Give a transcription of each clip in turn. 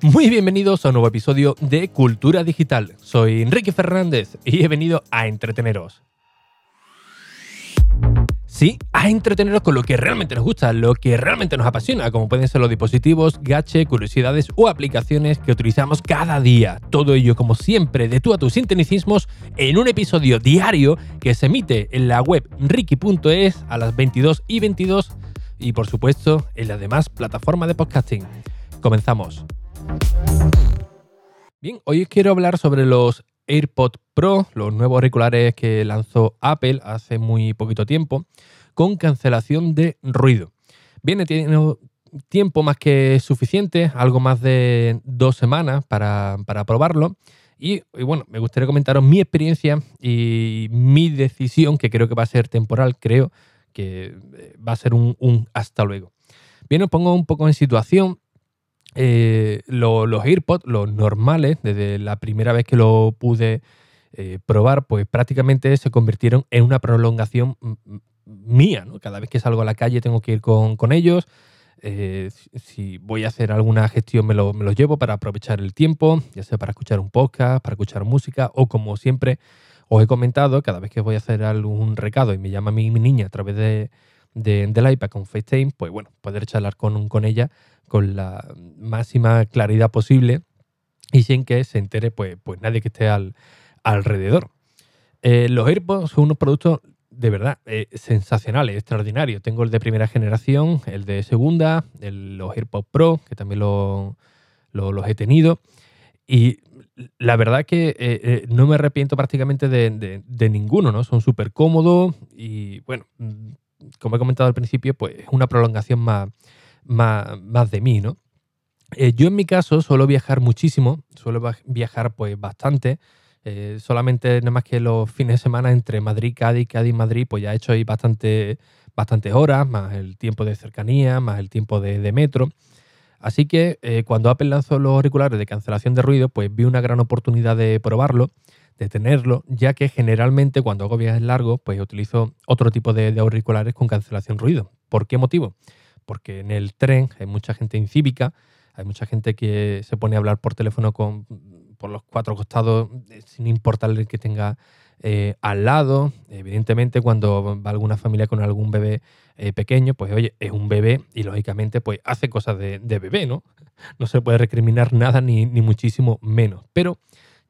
Muy bienvenidos a un nuevo episodio de Cultura Digital. Soy Enrique Fernández y he venido a entreteneros. Sí, a entreteneros con lo que realmente nos gusta, lo que realmente nos apasiona, como pueden ser los dispositivos, gache, curiosidades o aplicaciones que utilizamos cada día. Todo ello, como siempre, de tú a tus sintonicismos en un episodio diario que se emite en la web ricky.es a las 22 y 22 y, por supuesto, en la demás plataforma de podcasting. Comenzamos. Bien, hoy quiero hablar sobre los AirPods Pro, los nuevos auriculares que lanzó Apple hace muy poquito tiempo, con cancelación de ruido. Viene teniendo tiempo más que suficiente, algo más de dos semanas para, probarlo. Y, bueno, me gustaría comentaros mi experiencia y mi decisión, que creo que va a ser temporal, creo que eh, va a ser un, un hasta luego. Bien, os pongo un poco en situación. Eh, los AirPods, los normales, desde la primera vez que lo pude eh, probar, pues prácticamente se convirtieron en una prolongación mía. ¿no? Cada vez que salgo a la calle tengo que ir con, ellos. Eh, si voy a hacer alguna gestión me, lo, llevo para aprovechar el tiempo, ya sea para escuchar un podcast, para escuchar música o como siempre os he comentado, cada vez que voy a hacer algún recado y me llama mi, mi niña a través de, del iPad con FaceTime, pues bueno, poder charlar con, con ella con la máxima claridad posible y sin que se entere pues, pues nadie que esté al, alrededor. Eh, los AirPods son unos productos de verdad eh, sensacionales, extraordinarios. Tengo el de primera generación, el de segunda, los AirPods Pro, que también los he tenido. Y la verdad que eh, no me arrepiento prácticamente de, de ninguno, ¿no? Son súper cómodos y, bueno, mm, como he comentado al principio, pues es una prolongación más, más, de mí, ¿no? Eh, yo en mi caso suelo viajar muchísimo, suelo viajar pues bastante. Eh, solamente nada más que los fines de semana entre Madrid, Cádiz, Cádiz, Madrid, pues ya he hecho ahí bastante, bastantes horas, más el tiempo de cercanía, más el tiempo de, metro. Así que eh, cuando Apple lanzó los auriculares de cancelación de ruido, pues vi una gran oportunidad de probarlo, de tenerlo, ya que generalmente cuando hago viajes largos, pues utilizo otro tipo de, de auriculares con cancelación ruido. ¿Por qué motivo? Porque en el tren hay mucha gente incívica, hay mucha gente que se pone a hablar por teléfono con, por los cuatro costados eh, sin importarle que tenga eh, al lado. Evidentemente, cuando va alguna familia con algún bebé eh, pequeño, pues oye, es un bebé y lógicamente pues hace cosas de, bebé, ¿no? No se puede recriminar nada ni, muchísimo menos. Pero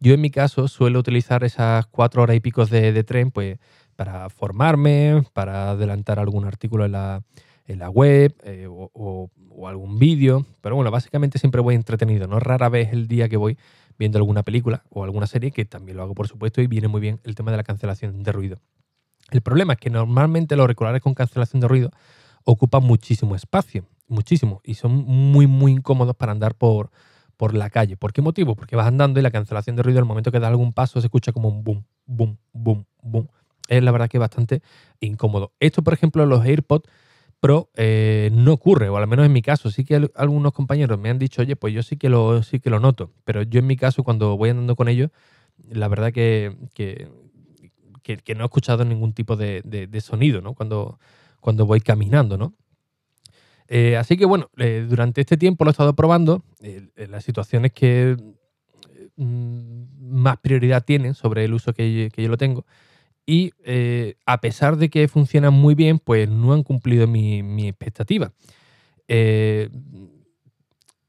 yo en mi caso suelo utilizar esas cuatro horas y pico de, de tren pues para formarme, para adelantar algún artículo en la, en la web eh, o, algún vídeo. Pero bueno, básicamente siempre voy entretenido. No rara vez el día que voy viendo alguna película o alguna serie, que también lo hago por supuesto, y viene muy bien el tema de la cancelación de ruido. El problema es que normalmente los auriculares con cancelación de ruido ocupan muchísimo espacio, muchísimo, y son muy, muy incómodos para andar por, por la calle. ¿Por qué motivo? Porque vas andando y la cancelación de ruido, al momento que da algún paso, se escucha como un boom, boom, boom, boom. Es la verdad que bastante incómodo. Esto, por ejemplo, los AirPods Pro eh, no ocurre, o al menos en mi caso, sí que algunos compañeros me han dicho, oye, pues yo sí que lo, sí que lo noto, pero yo en mi caso, cuando voy andando con ellos, la verdad que, que, no he escuchado ningún tipo de, sonido, ¿no? Cuando, cuando voy caminando, ¿no? Eh, así que bueno, eh, durante este tiempo lo he estado probando, las situaciones que mm, más prioridad tienen sobre el uso que, que yo lo tengo, y eh, a pesar de que funcionan muy bien, pues no han cumplido mi, expectativa. Eh,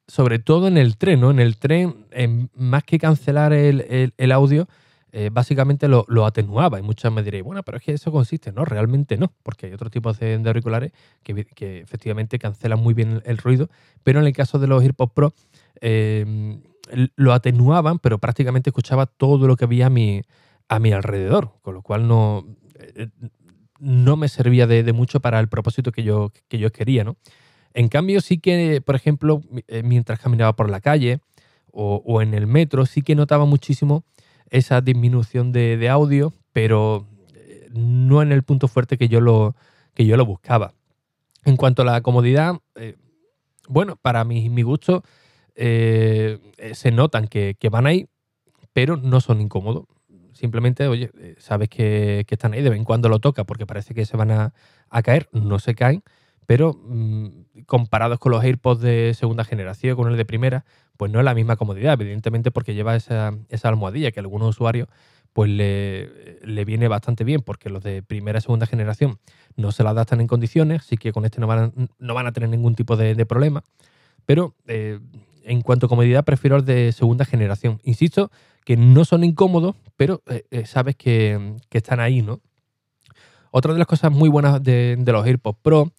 sobre todo en el tren, ¿no? En el tren, más que cancelar el, audio, eh, básicamente lo, atenuaba. Y muchas me diréis, bueno, pero es que eso consiste. No, realmente no, porque hay otro tipo de, auriculares que, efectivamente cancelan muy bien el, ruido, pero en el caso de los AirPods Pro, lo atenuaban, pero prácticamente escuchaba todo lo que había mi, a mi alrededor, con lo cual no, eh, no me servía de, mucho para el propósito que yo, que yo quería. ¿no? En cambio, sí que, por ejemplo, eh, mientras caminaba por la calle o, en el metro, sí que notaba muchísimo esa disminución de, audio, pero eh, no en el punto fuerte que yo lo, que yo lo buscaba. En cuanto a la comodidad, bueno, para mi, mi gusto, se notan que, que, van ahí, pero no son incómodos. Simplemente, oye, eh, sabes que, están ahí, de vez en cuando lo toca porque parece que se van a, caer, no se caen, pero mm, comparados con los AirPods de segunda generación, con el de primera, pues no es la misma comodidad, evidentemente porque lleva esa, esa almohadilla que a algunos usuarios pues le, le, viene bastante bien, porque los de primera y segunda generación no se la adaptan en condiciones, así que con este no van a, no van a tener ningún tipo de, problema. Pero eh, en cuanto a comodidad, prefiero el de segunda generación. Insisto que no son incómodos, pero eh, eh, sabes que, están ahí, ¿no? Otra de las cosas muy buenas de, los AirPods Pro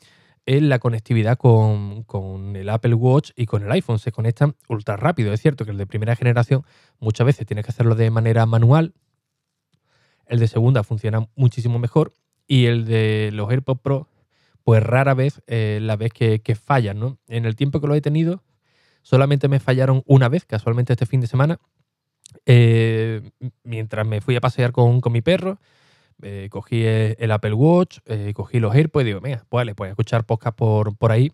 es la conectividad con, con, el Apple Watch y con el iPhone. Se conectan ultra rápido. Es cierto que el de primera generación muchas veces tienes que hacerlo de manera manual. El de segunda funciona muchísimo mejor. Y el de los AirPods Pro, pues rara vez eh, la vez que, que fallan, ¿no? En el tiempo que lo he tenido, solamente me fallaron una vez, casualmente este fin de semana, eh, mientras me fui a pasear con, con mi perro, eh, cogí el Apple Watch, eh, cogí los AirPods y digo, venga, pues vale, pues escuchar podcast por, por ahí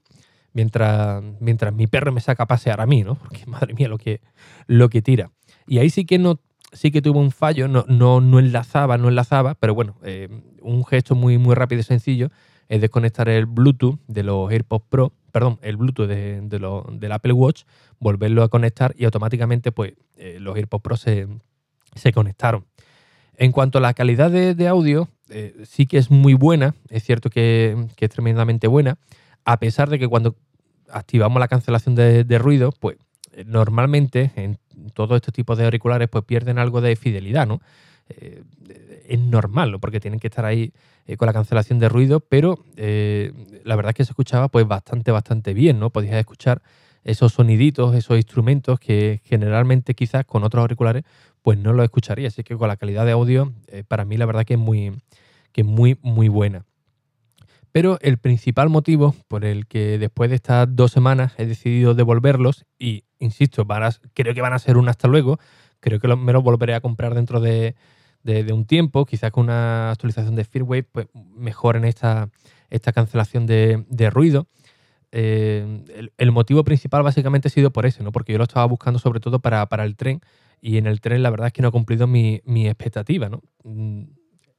mientras, mientras mi perro me saca a pasear a mí, ¿no? Porque madre mía lo que, lo que tira. Y ahí sí que no sí que tuvo un fallo, no, no, no enlazaba, no enlazaba, pero bueno, un gesto muy, muy rápido y sencillo es desconectar el Bluetooth de los AirPods Pro, perdón, el Bluetooth de, de lo, del Apple Watch, volverlo a conectar y automáticamente pues eh, los AirPods Pro se, se, conectaron. En cuanto a la calidad de, de audio, eh, sí que es muy buena, es cierto que, que, es tremendamente buena, a pesar de que cuando activamos la cancelación de, de ruido, pues eh, normalmente en todos estos tipos de auriculares pues pierden algo de fidelidad, ¿no? Eh, es normal, ¿no? porque tienen que estar ahí eh, con la cancelación de ruido, pero eh, la verdad es que se escuchaba pues bastante, bastante bien, ¿no? Podías escuchar esos soniditos, esos instrumentos que generalmente quizás con otros auriculares pues no lo escucharía. Así que con la calidad de audio, para mí la verdad que es muy, que es muy, muy buena. Pero el principal motivo por el que después de estas dos semanas he decidido devolverlos, y insisto, van creo que van a ser un hasta luego, creo que me los volveré a comprar dentro de, de, un tiempo, quizás con una actualización de firmware, pues mejoren esta, esta cancelación de, ruido. Eh, el, motivo principal básicamente ha sido por eso, ¿no? porque yo lo estaba buscando sobre todo para, para el tren y en el tren la verdad es que no ha cumplido mi, mi expectativa. ¿no? Mm,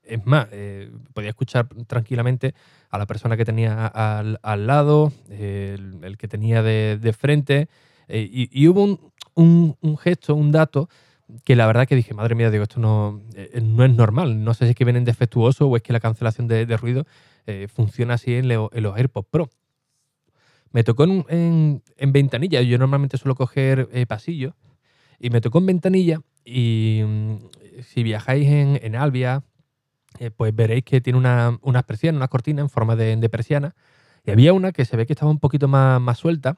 es más, eh, podía escuchar tranquilamente a la persona que tenía al, al lado, el, que tenía de, frente, eh, y, hubo un, un, gesto, un dato que la verdad que dije, madre mía, digo, esto no, eh, no es normal. No sé si es que vienen defectuosos o es que la cancelación de, ruido eh, funciona así en, los AirPods Pro. Me tocó en, en, en ventanilla, yo normalmente suelo coger eh, pasillo, y me tocó en ventanilla y mm, si viajáis en, Albia, eh, pues veréis que tiene una, unas persianas, una cortina en forma de, de, persiana, y había una que se ve que estaba un poquito más, más suelta,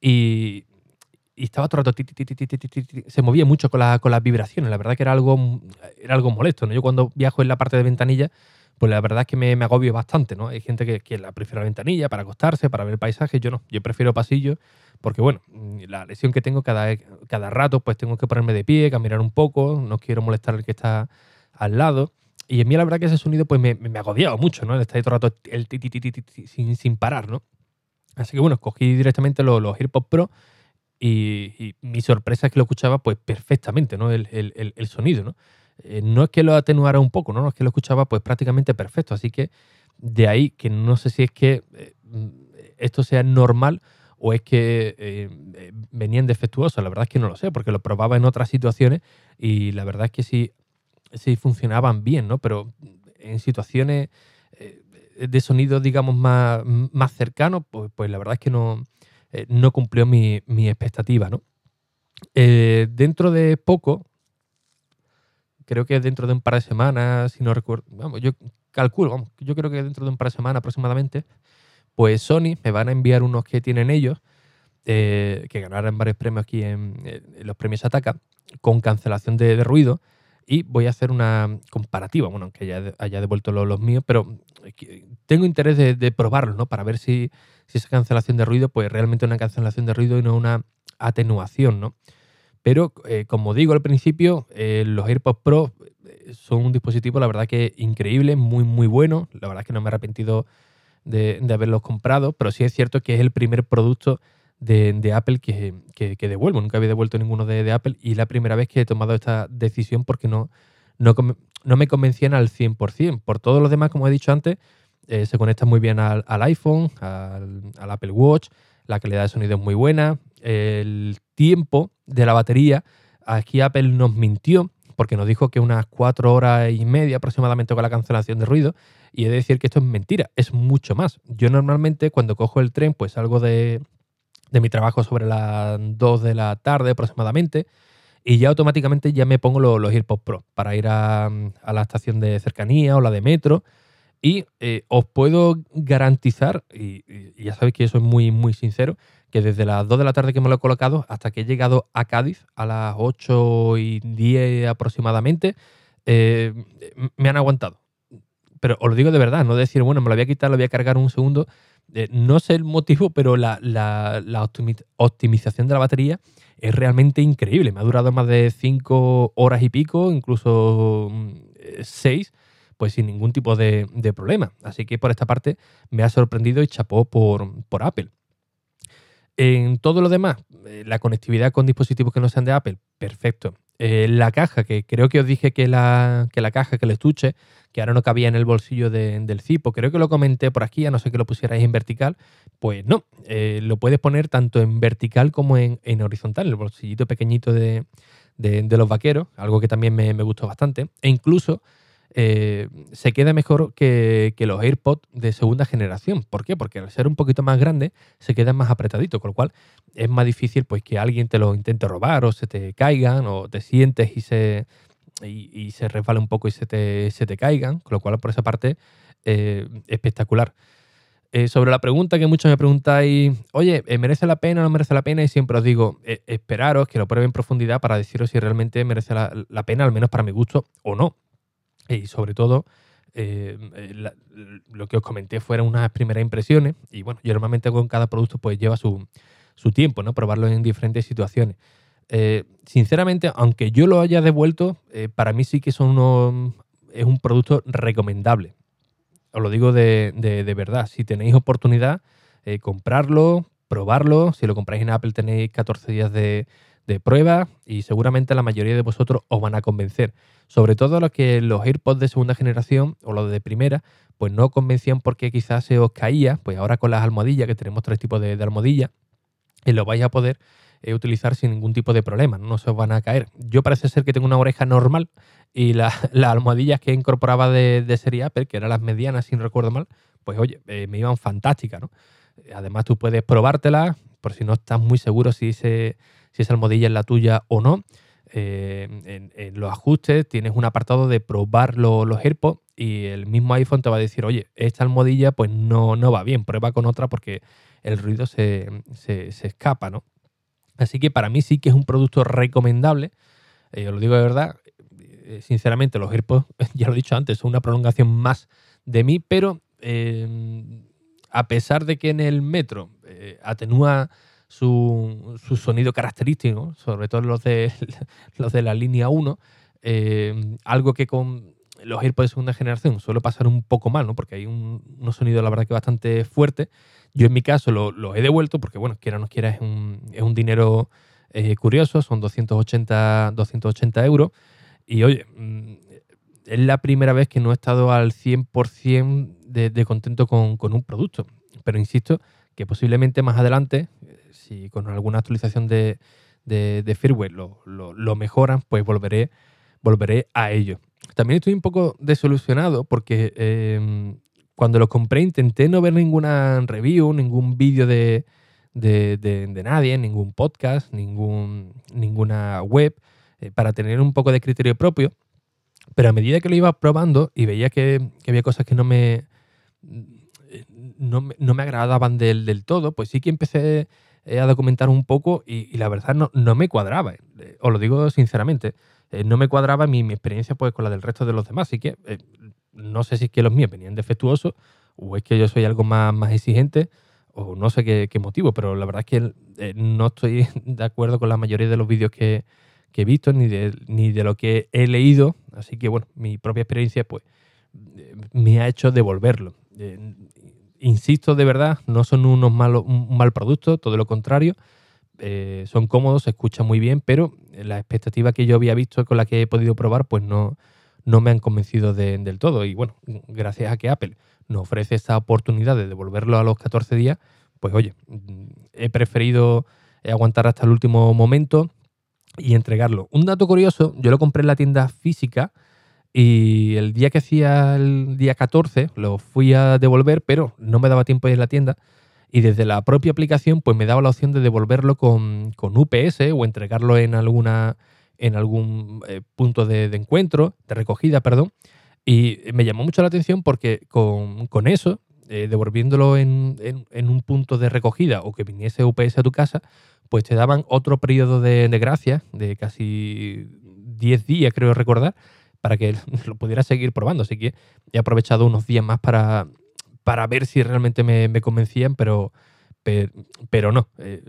y, y estaba todo el rato, ti, ti, ti, se movía mucho con, la, con, las vibraciones. La verdad que era algo, era algo molesto. ¿no? Yo cuando viajo en la parte de ventanilla, pues la verdad es que me, me agobio bastante. ¿no? Hay gente que, que, la prefiere la ventanilla para acostarse, para ver el paisaje. Yo no, yo prefiero pasillo porque, bueno, la lesión que tengo cada, cada rato, pues tengo que ponerme de pie, caminar un poco, no quiero molestar al que está al lado. Y en mí la verdad que ese sonido pues me, me agobiaba mucho, ¿no? Está ahí todo el rato el sin, sin parar, ¿no? Así que bueno, escogí directamente los, los AirPods Pro y, mi sorpresa es que lo escuchaba pues perfectamente, ¿no? El, el, sonido, ¿no? Eh, no es que lo atenuara un poco, ¿no? Es que lo escuchaba pues prácticamente perfecto. Así que de ahí que no sé si es que eh, esto sea normal o es que eh, venían defectuosos. La verdad es que no lo sé, porque lo probaba en otras situaciones y la verdad es que sí, sí funcionaban bien, ¿no? Pero en situaciones de sonido, digamos, más, más cercanos, pues, pues la verdad es que no, eh, no cumplió mi, mi expectativa, ¿no? Eh, dentro de poco, creo que dentro de un par de semanas, si no recuerdo, vamos, yo calculo, yo creo que dentro de un par de semanas aproximadamente, pues Sony me van a enviar unos que tienen ellos, eh, que ganaron varios premios aquí en, los premios Ataca, con cancelación de, ruido, y voy a hacer una comparativa, bueno, aunque ya haya devuelto los, míos, pero tengo interés de, de probarlos, ¿no? Para ver si, si esa cancelación de ruido, pues realmente una cancelación de ruido y no una atenuación, ¿no? Pero, eh, como digo al principio, eh, los AirPods Pro eh, son un dispositivo, la verdad que increíble, muy, muy bueno. La verdad que no me he arrepentido de, haberlos comprado, pero sí es cierto que es el primer producto de, Apple que, que, devuelvo. Nunca había devuelto ninguno de, de, Apple y la primera vez que he tomado esta decisión porque no, no, no me convencían al 100%. Por todo lo demás, como he dicho antes, eh, se conecta muy bien al, iPhone, al, Apple Watch, la calidad de sonido es muy buena, el tiempo de la batería, aquí Apple nos mintió porque nos dijo que unas cuatro horas y media aproximadamente con la cancelación de ruido. Y he de decir que esto es mentira, es mucho más. Yo normalmente cuando cojo el tren, pues salgo de, de mi trabajo sobre las 2 de la tarde aproximadamente y ya automáticamente ya me pongo los, los AirPods Pro para ir a, la estación de cercanía o la de metro. Y eh, os puedo garantizar, y, ya sabéis que yo soy muy, muy sincero, que desde las 2 de la tarde que me lo he colocado hasta que he llegado a Cádiz a las 8 y 10 aproximadamente, eh, me han aguantado. Pero os lo digo de verdad, no decir, bueno, me lo voy a quitar, lo voy a cargar un segundo. Eh, no sé el motivo, pero la, optimización de la batería es realmente increíble. Me ha durado más de 5 horas y pico, incluso 6, mm, pues sin ningún tipo de, problema. Así que por esta parte me ha sorprendido y chapó por, por Apple. En todo lo demás, eh, la conectividad con dispositivos que no sean de Apple, perfecto. Eh, la caja, que creo que os dije que la, que la caja, que el estuche, que ahora no cabía en el bolsillo del Zipo, creo que lo comenté por aquí, a no ser que lo pusierais en vertical, pues no, eh, lo puedes poner tanto en vertical como en, horizontal, el bolsillito pequeñito de, los vaqueros, algo que también me, me gustó bastante, e incluso eh, se queda mejor que, los AirPods de segunda generación. ¿Por qué? Porque al ser un poquito más grande se quedan más apretaditos, con lo cual es más difícil pues, que alguien te lo intente robar o se te caigan o te sientes y se, y, se resbala un poco y se te, se te, caigan, con lo cual por esa parte eh, espectacular. Eh, sobre la pregunta que muchos me preguntáis, oye, ¿merece la pena o no merece la pena? Y siempre os digo, esperaros que lo pruebe en profundidad para deciros si realmente merece la, pena, al menos para mi gusto, o no. Y sobre todo, eh, eh, lo que os comenté fueron unas primeras impresiones. Y bueno, yo normalmente con cada producto pues lleva su, tiempo, ¿no? Probarlo en diferentes situaciones. Eh, sinceramente, aunque yo lo haya devuelto, para mí sí que son es un producto recomendable. Os lo digo de, verdad. Si tenéis oportunidad, comprarlo, probarlo. Si lo compráis en Apple tenéis 14 días de, de prueba y seguramente la mayoría de vosotros os van a convencer. Sobre todo los que los AirPods de segunda generación o los de primera, pues no convencían porque quizás se os caía, pues ahora con las almohadillas, que tenemos tres tipos de, almohadillas, y lo vais a poder eh, utilizar sin ningún tipo de problema, no se os van a caer. Yo parece ser que tengo una oreja normal y las almohadillas que incorporaba de, de, serie Apple, que eran las medianas, si no recuerdo mal, pues oye, eh, me iban fantásticas, ¿no? Además tú puedes probártelas, por si no estás muy seguro si se si esa almohadilla es la tuya o no. Eh, en, los ajustes tienes un apartado de probar los AirPods y el mismo iPhone te va a decir, oye, esta almohadilla pues no, no va bien, prueba con otra porque el ruido se, escapa, ¿no? Así que para mí sí que es un producto recomendable, eh, os lo digo de verdad, eh, sinceramente los AirPods, ya lo he dicho antes, son una prolongación más de mí, pero a pesar de que en el metro atenúa su, sonido característico, sobre todo los de, los de la línea 1, eh, algo que con los AirPods de segunda generación suele pasar un poco mal, ¿no? porque hay un, unos sonidos, la verdad, que bastante fuertes. Yo en mi caso los lo he devuelto porque, bueno, quiera o no quiera, es un, es un dinero eh, curioso, son 280, 280 euros. Y oye, mm, es la primera vez que no he estado al 100% de, de contento con, con, un producto. Pero insisto que posiblemente más adelante, si con alguna actualización de, firmware lo, mejoran, pues volveré, volveré a ello. También estoy un poco desolucionado porque em, cuando lo compré intenté no ver ninguna review, ningún vídeo de, nadie, ningún podcast, ningún, ninguna web, eh, para tener un poco de criterio propio. Pero a medida que lo iba probando y veía que había cosas que no me, no, me agradaban del, del, todo, pues sí que empecé eh, a documentar un poco y, la verdad no, no, me cuadraba. Eh, os lo digo sinceramente, eh, no me cuadraba mi, mi, experiencia pues con la del resto de los demás. Así que no sé si es que los míos venían defectuosos o es que yo soy algo más, más exigente o no sé qué, motivo, pero la verdad es que no estoy de acuerdo con la mayoría de los vídeos que, que he visto ni de, ni de lo que he leído. Así que bueno, mi propia experiencia pues me ha hecho devolverlo insisto de verdad, no son unos malos, un mal producto, todo lo contrario. Eh, son cómodos, se escuchan muy bien, pero la expectativa que yo había visto con la que he podido probar, pues no, no me han convencido del todo. Y bueno, gracias a que Apple nos ofrece esa oportunidad de devolverlo a los 14 días, pues oye, he preferido aguantar hasta el último momento y entregarlo. Un dato curioso, yo lo compré en la tienda física y el día que hacía el día 14 lo fui a devolver, pero no me daba tiempo ir en la tienda. Y desde la propia aplicación, pues me daba la opción de devolverlo con, UPS o entregarlo en alguna en algún eh, punto de, encuentro, de recogida, perdón. Y me llamó mucho la atención porque con, eso, eh, devolviéndolo en, un punto de recogida o que viniese UPS a tu casa, pues te daban otro periodo de, de gracia de casi 10 días, creo recordar, para que lo pudiera seguir probando. Así que he aprovechado unos días más para, para ver si realmente me, convencían, pero, pero, no. Eh,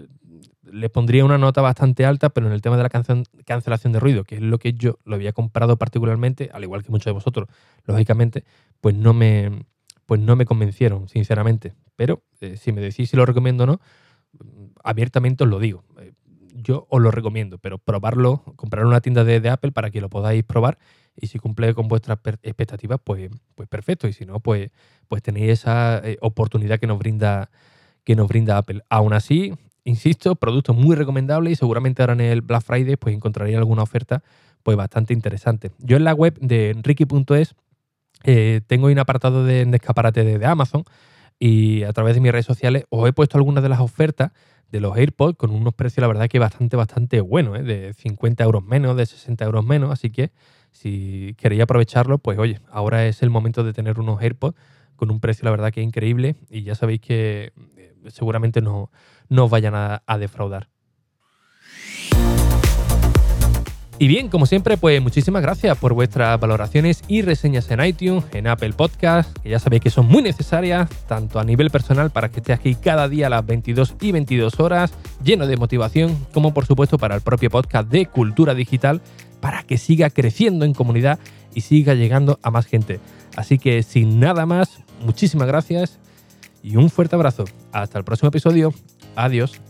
le pondría una nota bastante alta, pero en el tema de la cancelación de ruido, que es lo que yo lo había comprado particularmente, al igual que muchos de vosotros, lógicamente, pues no me, pues no me convencieron, sinceramente. Pero eh, si me decís si lo recomiendo o no, abiertamente os lo digo. Eh, yo os lo recomiendo, pero probarlo, comprar una tienda de Apple para que lo podáis probar y si cumple con vuestras expectativas, pues, pues perfecto. Y si no, pues, pues tenéis esa eh, oportunidad que nos brinda que nos brinda Apple. Aún así, insisto, producto muy recomendable y seguramente ahora en el Black Friday pues encontraréis alguna oferta pues bastante interesante. Yo en la web de Ricky.es eh, tengo un apartado de, escaparate de, Amazon y a través de mis redes sociales os he puesto algunas de las ofertas de los AirPods con unos precios, la verdad, que bastante, bastante buenos, ¿eh? de 50 euros menos, de 60 euros menos. Así que si queréis aprovecharlo, pues oye, ahora es el momento de tener unos AirPods con un precio, la verdad, que increíble y ya sabéis que eh, seguramente no, os vayan a, defraudar. Y bien, como siempre, pues muchísimas gracias por vuestras valoraciones y reseñas en iTunes, en Apple Podcast, que ya sabéis que son muy necesarias, tanto a nivel personal para que esté aquí cada día a las 22 y 22 horas, lleno de motivación, como por supuesto para el propio podcast de Cultura Digital, para que siga creciendo en comunidad y siga llegando a más gente. Así que sin nada más, muchísimas gracias y un fuerte abrazo. Hasta el próximo episodio. Adiós.